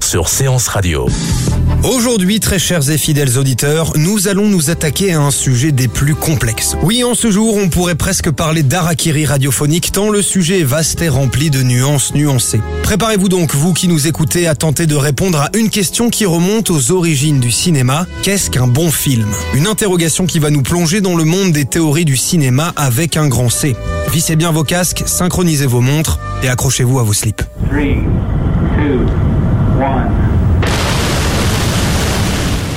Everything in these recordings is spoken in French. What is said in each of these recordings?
sur Séance Radio. Aujourd'hui, très chers et fidèles auditeurs, nous allons nous attaquer à un sujet des plus complexes. Oui, en ce jour, on pourrait presque parler d'Arakiri radiophonique tant le sujet est vaste et rempli de nuances nuancées. Préparez-vous donc, vous qui nous écoutez, à tenter de répondre à une question qui remonte aux origines du cinéma. Qu'est-ce qu'un bon film? Une interrogation qui va nous plonger dans le monde des théories du cinéma avec un grand C. Vissez bien vos casques, synchronisez vos montres et accrochez-vous à vos slips. Three, two.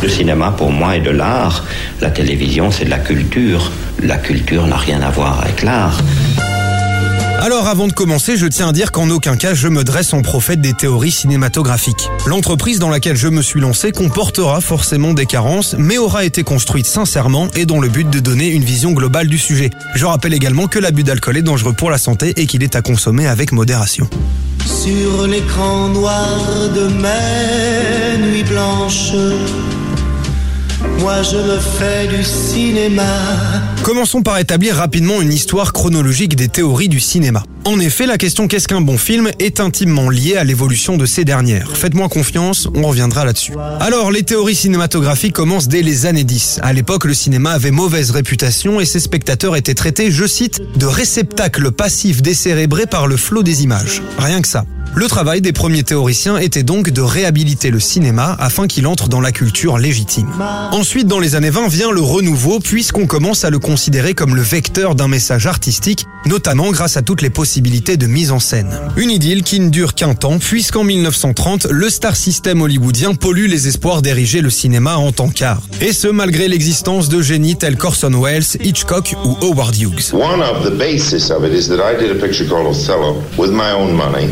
Le cinéma, pour moi, est de l'art. La télévision, c'est de la culture. La culture n'a rien à voir avec l'art. Alors avant de commencer, je tiens à dire qu'en aucun cas je me dresse en prophète des théories cinématographiques. L'entreprise dans laquelle je me suis lancé comportera forcément des carences, mais aura été construite sincèrement et dans le but de donner une vision globale du sujet. Je rappelle également que l'abus d'alcool est dangereux pour la santé et qu'il est à consommer avec modération. Sur l'écran noir de mes nuits blanches, moi je me fais du cinéma. Commençons par établir rapidement une histoire chronologique des théories du cinéma. En effet, la question qu'est-ce qu'un bon film est intimement liée à l'évolution de ces dernières. Faites-moi confiance, on reviendra là-dessus. Alors, les théories cinématographiques commencent dès les années 10. À l'époque, le cinéma avait mauvaise réputation et ses spectateurs étaient traités, je cite, de réceptacles passifs décérébrés par le flot des images. Rien que ça. Le travail des premiers théoriciens était donc de réhabiliter le cinéma afin qu'il entre dans la culture légitime. Ensuite, dans les années 20, vient le renouveau puisqu'on commence à le considérer comme le vecteur d'un message artistique, notamment grâce à toutes les possibilités de mise en scène. Une idylle qui ne dure qu'un temps puisqu'en 1930, le star system hollywoodien pollue les espoirs d'ériger le cinéma en tant qu'art. Et ce, malgré l'existence de génies tels qu'Orson Welles, Hitchcock ou Howard Hughes. One of the basis of it is that I did a picture called Othello with my own money,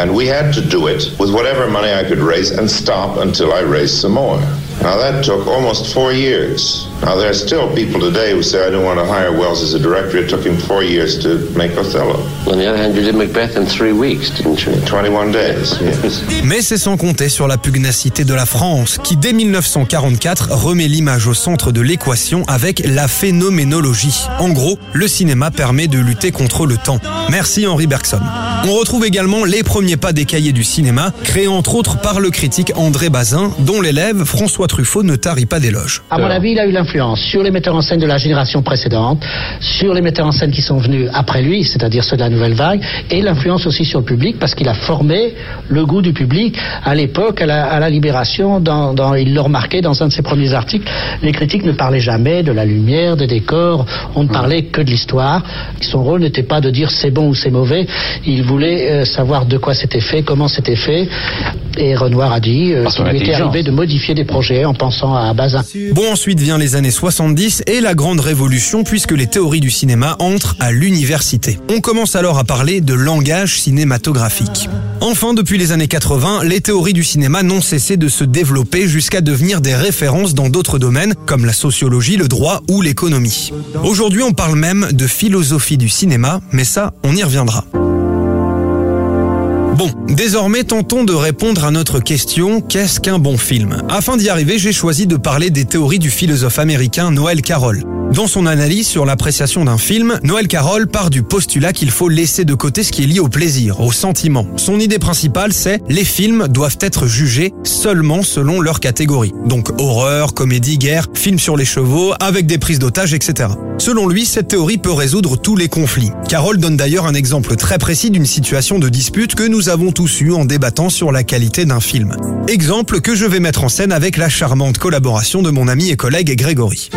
and we had to do it with whatever money I could raise and stop until I raised some more. Now that took almost four years. Now there are still people today who say I don't want to hire Wells as a director. It took him four years to make Othello. On the other hand, you did Macbeth in three weeks, didn't you? 21 days, yes. Mais c'est sans compter sur la pugnacité de la France, qui dès 1944 remet l'image au centre de l'équation avec la phénoménologie. En gros, le cinéma permet de lutter contre le temps. Merci Henri Bergson. On retrouve également les premiers pas des cahiers du cinéma, créés entre autres par le critique André Bazin, dont l'élève François Truffaut ne tarit pas d'éloges. À mon avis, il a eu l'influence sur les metteurs en scène de la génération précédente, sur les metteurs en scène qui sont venus après lui, c'est-à-dire ceux de la nouvelle vague, et l'influence aussi sur le public parce qu'il a formé le goût du public à l'époque, à la, à la libération. Dans, dans- il le remarquait dans un de ses premiers articles. Les critiques ne parlaient jamais de la lumière, des décors. On ne parlait que de l'histoire. Son rôle n'était pas de dire c'est bon ou c'est mauvais. Il voulait euh, savoir de quoi c'était fait, comment c'était fait. Et Renoir a dit euh, qu'il lui était arrivé de modifier des projets en pensant à Bazin. Bon, ensuite vient les années 70 et la grande révolution puisque les théories du cinéma entrent à l'université. On commence alors à parler de langage cinématographique. Enfin, depuis les années 80, les théories du cinéma n'ont cessé de se développer jusqu'à devenir des références dans d'autres domaines comme la sociologie, le droit ou l'économie. Aujourd'hui, on parle même de philosophie du cinéma, mais ça, on y reviendra. Bon, désormais tentons de répondre à notre question qu'est-ce qu'un bon film? Afin d'y arriver, j'ai choisi de parler des théories du philosophe américain Noël Carroll. Dans son analyse sur l'appréciation d'un film, Noël Carroll part du postulat qu'il faut laisser de côté ce qui est lié au plaisir, au sentiment. Son idée principale, c'est les films doivent être jugés seulement selon leur catégorie. Donc horreur, comédie, guerre, film sur les chevaux, avec des prises d'otages, etc. Selon lui, cette théorie peut résoudre tous les conflits. Carroll donne d'ailleurs un exemple très précis d'une situation de dispute que nous avons tous eu en débattant sur la qualité d'un film. Exemple que je vais mettre en scène avec la charmante collaboration de mon ami et collègue Grégory.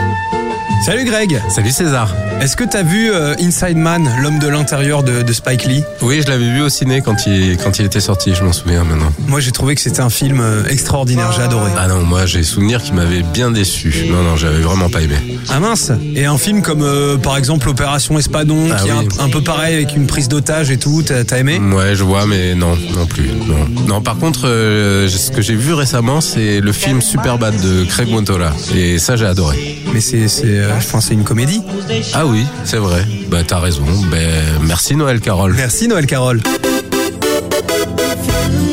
Salut Greg Salut César Est-ce que t'as vu euh, Inside Man, l'homme de l'intérieur de, de Spike Lee? Oui, je l'avais vu au ciné quand il, quand il était sorti, je m'en souviens maintenant. Moi j'ai trouvé que c'était un film euh, extraordinaire, j'ai adoré. Ah non, moi j'ai souvenir qui m'avait bien déçu. Non, non, j'avais vraiment pas aimé. Ah mince Et un film comme euh, par exemple Opération Espadon, Ah qui est un, un peu pareil avec une prise d'otage et tout, t'as t'as aimé? Ouais, je vois, mais non, non plus. Non, non par contre, euh, ce que j'ai vu récemment, c'est le film Superbad de Craig Montola. Et ça, j'ai adoré. Mais c'est euh, enfin, c'est une comédie. Ah oui, c'est vrai. Bah t'as raison. Ben, merci Noël Carole. Merci Noël Carole.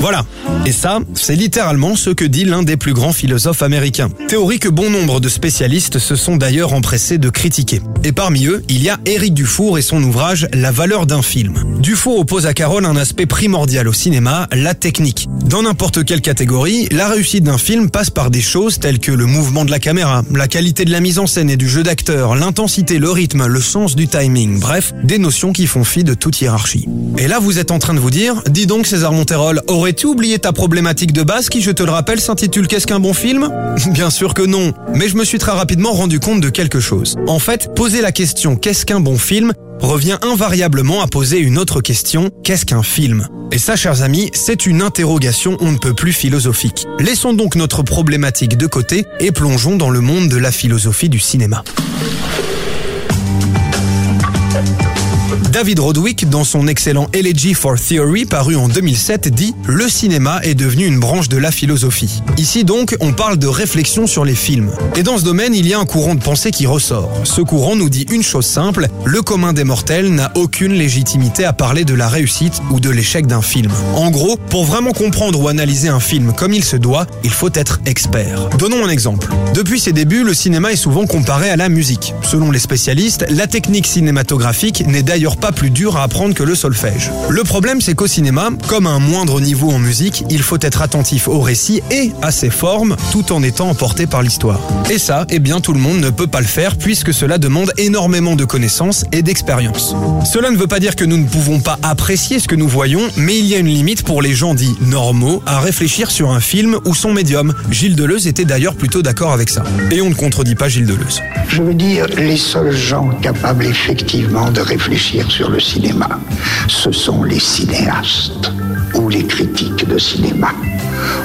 Voilà. Et ça, c'est littéralement ce que dit l'un des plus grands philosophes américains. Théorie que bon nombre de spécialistes se sont d'ailleurs empressés de critiquer. Et parmi eux, il y a Éric Dufour et son ouvrage La valeur d'un film. Dufour oppose à Carole un aspect primordial au cinéma, la technique. Dans n'importe quelle catégorie, la réussite d'un film passe par des choses telles que le mouvement de la caméra, la qualité de la mise en scène et du jeu d'acteur, l'intensité, le rythme, le sens du timing, bref, des notions qui font fi de toute hiérarchie. Et là, vous êtes en train de vous dire, dis donc César Monterol, aurais-tu oublié ta problématique de base qui, je te le rappelle, s'intitule Qu'est-ce qu'un bon film? Bien sûr que non, mais je me suis très rapidement rendu compte de quelque chose. En fait, poser la question Qu'est-ce qu'un bon film revient invariablement à poser une autre question, qu'est-ce qu'un film Et ça, chers amis, c'est une interrogation on ne peut plus philosophique. Laissons donc notre problématique de côté et plongeons dans le monde de la philosophie du cinéma. David Rodwick, dans son excellent Elegy for Theory paru en 2007, dit « Le cinéma est devenu une branche de la philosophie ». Ici donc, on parle de réflexion sur les films. Et dans ce domaine, il y a un courant de pensée qui ressort. Ce courant nous dit une chose simple, le commun des mortels n'a aucune légitimité à parler de la réussite ou de l'échec d'un film. En gros, pour vraiment comprendre ou analyser un film comme il se doit, il faut être expert. Donnons un exemple. Depuis ses débuts, le cinéma est souvent comparé à la musique. Selon les spécialistes, la technique cinématographique n'est d'ailleurs pas plus dure à apprendre que le solfège. Le problème, c'est qu'au cinéma, comme à un moindre niveau en musique, il faut être attentif au récit et à ses formes, tout en étant emporté par l'histoire. Et ça, eh bien, tout le monde ne peut pas le faire puisque cela demande énormément de connaissances et d'expérience. Cela ne veut pas dire que nous ne pouvons pas apprécier ce que nous voyons, mais il y a une limite pour les gens dits normaux à réfléchir sur un film ou son médium. Gilles Deleuze était d'ailleurs plutôt d'accord avec ça. Et on ne contredit pas Gilles Deleuze. Je veux dire, les seuls gens capables effectivement de réfléchir sur le cinéma, ce sont les cinéastes ou les critiques de cinéma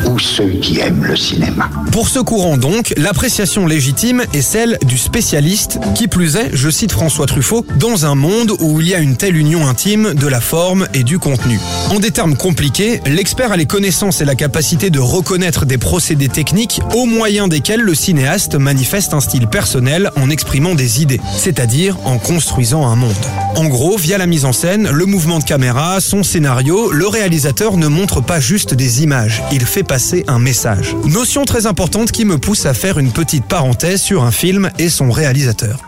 ou ceux qui aiment le cinéma. Pour ce courant donc, l'appréciation légitime est celle du spécialiste, qui plus est, je cite François Truffaut, dans un monde où il y a une telle union intime de la forme et du contenu. En des termes compliqués, l'expert a les connaissances et la capacité de reconnaître des procédés techniques au moyen desquels le cinéaste manifeste un style personnel en exprimant des idées, c'est-à-dire en construisant un monde. En gros, via la mise en scène, le mouvement de caméra, son scénario, le réalisateur ne montre pas juste des images, il fait passer un message. Notion très importante qui me pousse à faire une petite parenthèse sur un film et son réalisateur.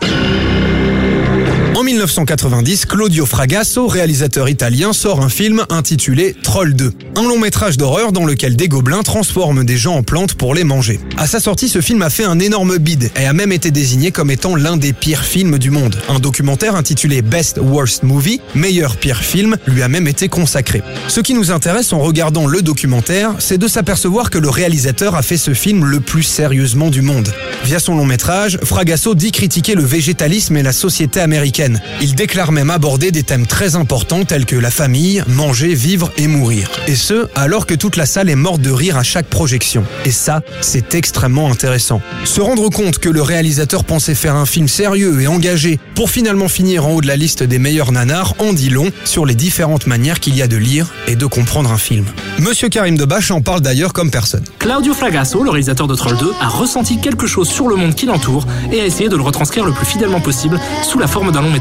En 1990, Claudio Fragasso, réalisateur italien, sort un film intitulé Troll 2. Un long métrage d'horreur dans lequel des gobelins transforment des gens en plantes pour les manger. À sa sortie, ce film a fait un énorme bide et a même été désigné comme étant l'un des pires films du monde. Un documentaire intitulé Best Worst Movie, meilleur pire film, lui a même été consacré. Ce qui nous intéresse en regardant le documentaire, c'est de s'apercevoir que le réalisateur a fait ce film le plus sérieusement du monde. Via son long métrage, Fragasso dit critiquer le végétalisme et la société américaine. Il déclare même aborder des thèmes très importants tels que la famille, manger, vivre et mourir. Et ce, alors que toute la salle est morte de rire à chaque projection. Et ça, c'est extrêmement intéressant. Se rendre compte que le réalisateur pensait faire un film sérieux et engagé pour finalement finir en haut de la liste des meilleurs nanars en dit long sur les différentes manières qu'il y a de lire et de comprendre un film. Monsieur Karim Debache en parle d'ailleurs comme personne. Claudio Fragasso, le réalisateur de Troll 2, a ressenti quelque chose sur le monde qui l'entoure et a essayé de le retranscrire le plus fidèlement possible sous la forme d'un long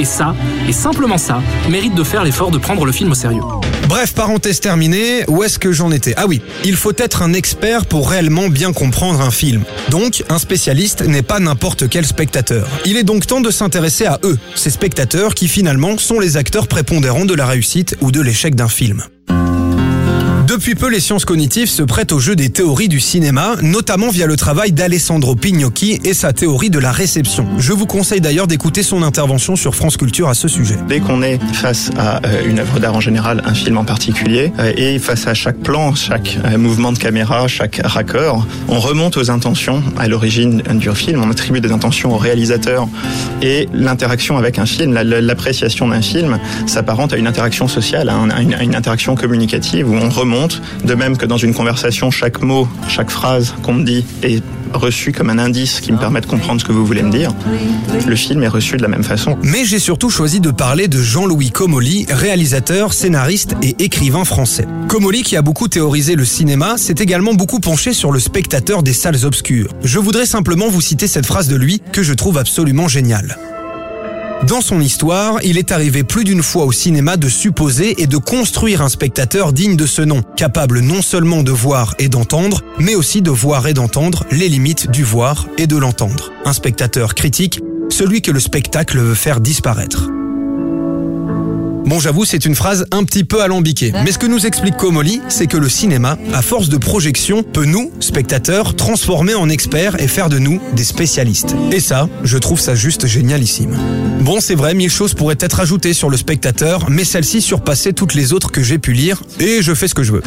Et ça, et simplement ça, mérite de faire l'effort de prendre le film au sérieux. Bref, parenthèse terminée, où est-ce que j'en étais? Ah oui, il faut être un expert pour réellement bien comprendre un film. Donc, un spécialiste n'est pas n'importe quel spectateur. Il est donc temps de s'intéresser à eux, ces spectateurs qui finalement sont les acteurs prépondérants de la réussite ou de l'échec d'un film. Depuis peu, les sciences cognitives se prêtent au jeu des théories du cinéma, notamment via le travail d'Alessandro Pignocchi et sa théorie de la réception. Je vous conseille d'ailleurs d'écouter son intervention sur France Culture à ce sujet. Dès qu'on est face à euh, une œuvre d'art en général, un film en particulier, euh, et face à chaque plan, chaque euh, mouvement de caméra, chaque raccord, on remonte aux intentions à l'origine du film, on attribue des intentions au réalisateur et l'interaction avec un film, l'appréciation d'un film s'apparente à une interaction sociale, à une interaction communicative où on remonte de même que dans une conversation, chaque mot, chaque phrase qu'on me dit est reçu comme un indice qui me permet de comprendre ce que vous voulez me dire. Le film est reçu de la même façon. Mais j'ai surtout choisi de parler de Jean-Louis Comolli, réalisateur, scénariste et écrivain français. Comolli, qui a beaucoup théorisé le cinéma, s'est également beaucoup penché sur le spectateur des salles obscures. Je voudrais simplement vous citer cette phrase de lui que je trouve absolument géniale. Dans son histoire, il est arrivé plus d'une fois au cinéma de supposer et de construire un spectateur digne de ce nom, capable non seulement de voir et d'entendre, mais aussi de voir et d'entendre les limites du voir et de l'entendre. Un spectateur critique, celui que le spectacle veut faire disparaître. Bon, j'avoue, c'est une phrase un petit peu alambiquée. Mais ce que nous explique Comoli, c'est que le cinéma, à force de projection, peut nous, spectateurs, transformer en experts et faire de nous des spécialistes. Et ça, je trouve ça juste génialissime. Bon, c'est vrai, mille choses pourraient être ajoutées sur le spectateur, mais celle-ci surpassait toutes les autres que j'ai pu lire, et je fais ce que je veux.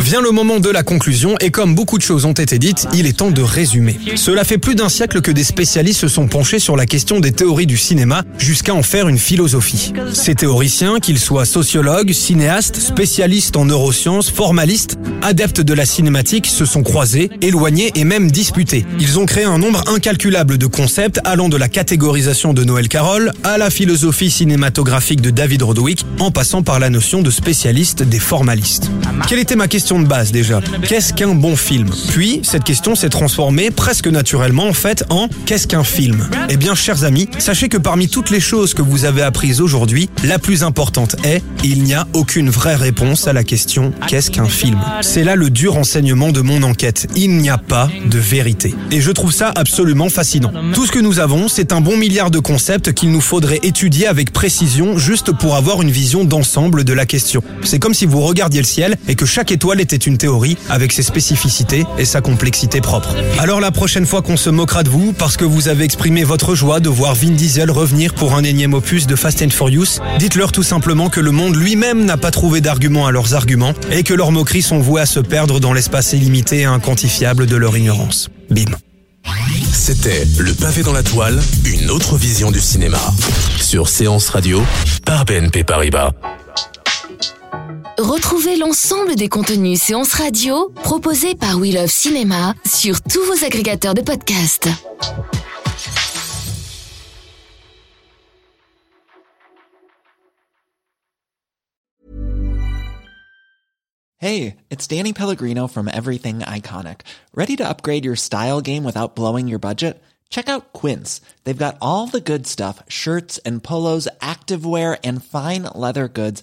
Vient le moment de la conclusion et comme beaucoup de choses ont été dites, il est temps de résumer. Cela fait plus d'un siècle que des spécialistes se sont penchés sur la question des théories du cinéma jusqu'à en faire une philosophie. Ces théoriciens, qu'ils soient sociologues, cinéastes, spécialistes en neurosciences, formalistes, adeptes de la cinématique, se sont croisés, éloignés et même disputés. Ils ont créé un nombre incalculable de concepts allant de la catégorisation de Noël Carroll à la philosophie cinématographique de David Rodwick en passant par la notion de spécialiste des formalistes. Quelle était ma question de base déjà Qu'est-ce qu'un bon film? Puis, cette question s'est transformée presque naturellement en fait en qu'est-ce qu'un film? Eh bien, chers amis, sachez que parmi toutes les choses que vous avez apprises aujourd'hui, la plus importante est il n'y a aucune vraie réponse à la question qu'est-ce qu'un film? C'est là le dur enseignement de mon enquête. Il n'y a pas de vérité. Et je trouve ça absolument fascinant. Tout ce que nous avons, c'est un bon milliard de concepts qu'il nous faudrait étudier avec précision juste pour avoir une vision d'ensemble de la question. C'est comme si vous regardiez le ciel et que chaque étoile était une théorie avec ses spécificités et sa complexité propre. Alors la prochaine fois qu'on se moquera de vous parce que vous avez exprimé votre joie de voir Vin Diesel revenir pour un énième opus de Fast and Furious, dites-leur tout simplement que le monde lui-même n'a pas trouvé d'arguments à leurs arguments et que leurs moqueries sont vouées à se perdre dans l'espace illimité et inquantifiable de leur ignorance. Bim. C'était Le pavé dans la toile, une autre vision du cinéma. Sur Séance Radio, par BNP Paribas. Retrouvez l'ensemble des contenus séances radio proposés par We Love Cinéma sur tous vos agrégateurs de podcasts. Hey, it's Danny Pellegrino from Everything Iconic. Ready to upgrade your style game without blowing your budget? Check out Quince. They've got all the good stuff shirts and polos, activewear, and fine leather goods